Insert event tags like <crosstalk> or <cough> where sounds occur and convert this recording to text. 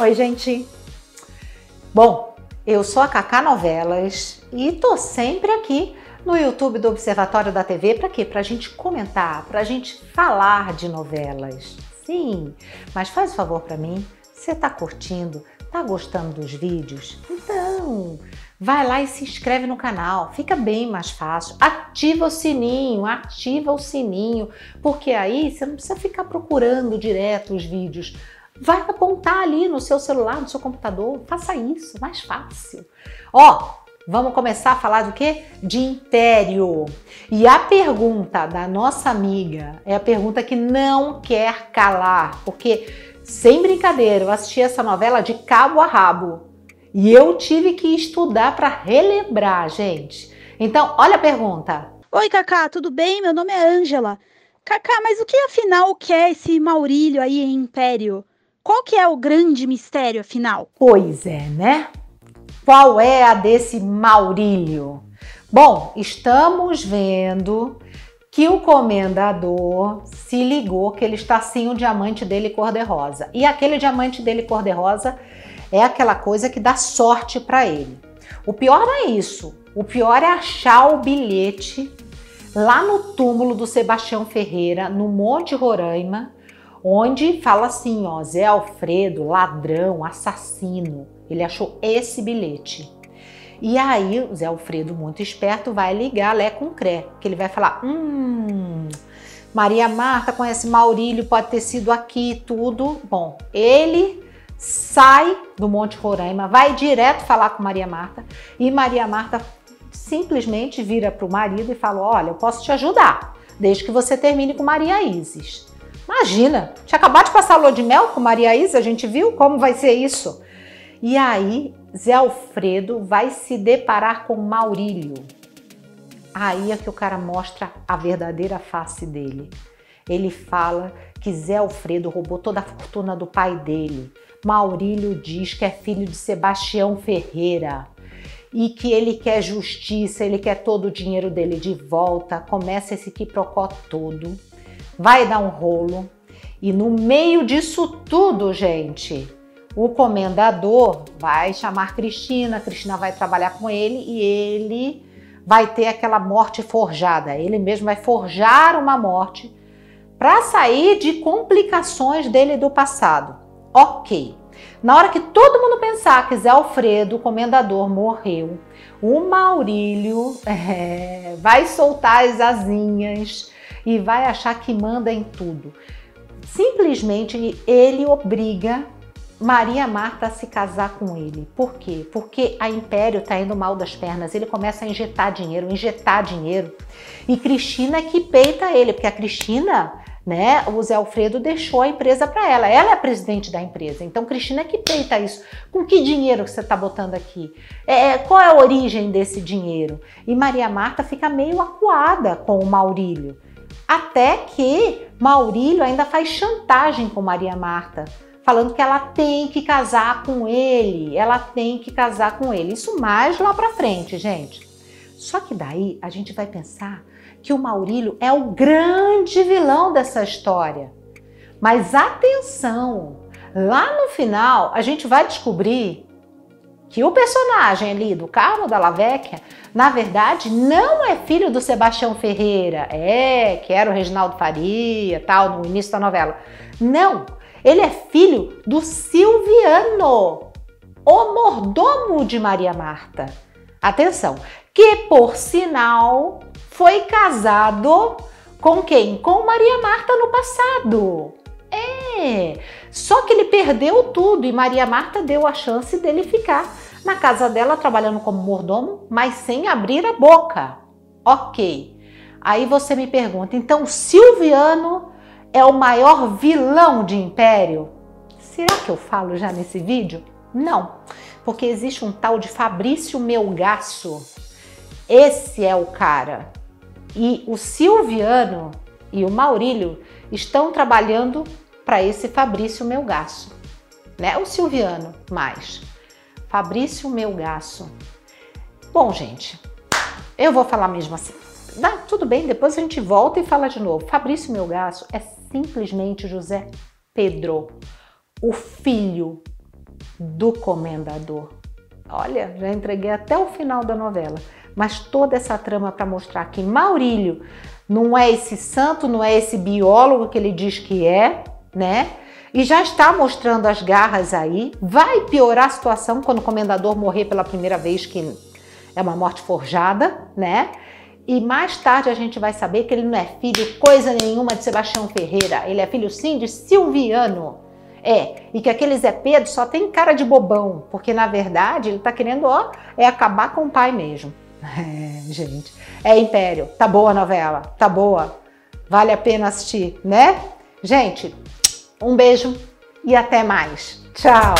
Oi, gente. Bom, eu sou a Cacá Novelas e tô sempre aqui no YouTube do Observatório da TV para quê? Pra gente comentar, pra gente falar de novelas. Sim, mas faz o um favor para mim, você tá curtindo, tá gostando dos vídeos? Então, vai lá e se inscreve no canal, fica bem mais fácil. Ativa o sininho, ativa o sininho, porque aí você não precisa ficar procurando direto os vídeos. Vai apontar ali no seu celular, no seu computador, faça isso, mais fácil. Ó, vamos começar a falar do que? De império. E a pergunta da nossa amiga é a pergunta que não quer calar, porque sem brincadeira, eu assisti essa novela de cabo a rabo. E eu tive que estudar para relembrar, gente. Então, olha a pergunta. Oi, Cacá, tudo bem? Meu nome é Ângela. Cacá, mas o que afinal quer esse Maurílio aí em Império? Qual que é o grande mistério afinal? Pois é, né? Qual é a desse Maurílio? Bom, estamos vendo que o comendador se ligou que ele está sem o diamante dele cor-de-rosa. E aquele diamante dele cor-de-rosa é aquela coisa que dá sorte para ele. O pior não é isso. O pior é achar o bilhete lá no túmulo do Sebastião Ferreira, no Monte Roraima, onde fala assim, ó, Zé Alfredo, ladrão, assassino. Ele achou esse bilhete. E aí o Zé Alfredo, muito esperto, vai ligar Lé com Cré, que ele vai falar: hum, Maria Marta conhece Maurílio, pode ter sido aqui, tudo. Bom, ele sai do Monte Roraima, vai direto falar com Maria Marta e Maria Marta simplesmente vira para o marido e fala: Olha, eu posso te ajudar, desde que você termine com Maria Isis. Imagina, tinha acabado de passar a lua de mel com Maria Isis, a gente viu como vai ser isso. E aí Zé Alfredo vai se deparar com Maurílio. Aí é que o cara mostra a verdadeira face dele. Ele fala que Zé Alfredo roubou toda a fortuna do pai dele. Maurílio diz que é filho de Sebastião Ferreira e que ele quer justiça, ele quer todo o dinheiro dele de volta. Começa esse quiprocó todo, vai dar um rolo. E no meio disso tudo, gente, o comendador vai chamar Cristina, Cristina vai trabalhar com ele e ele vai ter aquela morte forjada. Ele mesmo vai forjar uma morte para sair de complicações dele do passado. Ok. Na hora que todo mundo pensar que Zé Alfredo, o comendador, morreu, o Maurílio <laughs> é, vai soltar as asinhas e vai achar que manda em tudo. Simplesmente ele obriga Maria Marta a se casar com ele. Por quê? Porque a Império está indo mal das pernas. Ele começa a injetar dinheiro, injetar dinheiro. E Cristina é que peita ele, porque a Cristina, né, o Zé Alfredo deixou a empresa para ela. Ela é a presidente da empresa. Então Cristina é que peita isso. Com que dinheiro você está botando aqui? É, qual é a origem desse dinheiro? E Maria Marta fica meio acuada com o Maurílio. Até que Maurílio ainda faz chantagem com Maria Marta falando que ela tem que casar com ele, ela tem que casar com ele. Isso mais lá para frente, gente. Só que daí a gente vai pensar que o Maurílio é o grande vilão dessa história. Mas atenção, lá no final a gente vai descobrir que o personagem ali do Carmo da Lavecchia, na verdade, não é filho do Sebastião Ferreira, é, que era o Reginaldo Faria, tal, no início da novela. Não, ele é filho do Silviano, o mordomo de Maria Marta. Atenção, que por sinal foi casado com quem? Com Maria Marta no passado. É, só que ele perdeu tudo e Maria Marta deu a chance dele ficar na casa dela trabalhando como mordomo, mas sem abrir a boca. Ok. Aí você me pergunta, então Silviano é o maior vilão de império? Será que eu falo já nesse vídeo? Não, porque existe um tal de Fabrício Melgaço. Esse é o cara. E o Silviano e o Maurílio estão trabalhando para esse Fabrício Melgaço. Né? O Silviano mais. Fabrício Melgaço. Bom, gente, eu vou falar mesmo assim. Tudo bem, depois a gente volta e fala de novo. Fabrício Melgaço é simplesmente José Pedro, o filho do comendador. Olha, já entreguei até o final da novela, mas toda essa trama para mostrar que Maurílio não é esse santo, não é esse biólogo que ele diz que é, né? E já está mostrando as garras aí. Vai piorar a situação quando o comendador morrer pela primeira vez, que é uma morte forjada, né? E mais tarde a gente vai saber que ele não é filho coisa nenhuma de Sebastião Ferreira. Ele é filho sim de Silviano. É, e que aquele Zé Pedro só tem cara de bobão, porque na verdade ele tá querendo, ó, é acabar com o pai mesmo. <laughs> É, gente. É Império. Tá boa a novela, tá boa. Vale a pena assistir, né? Gente, um beijo e até mais. Tchau!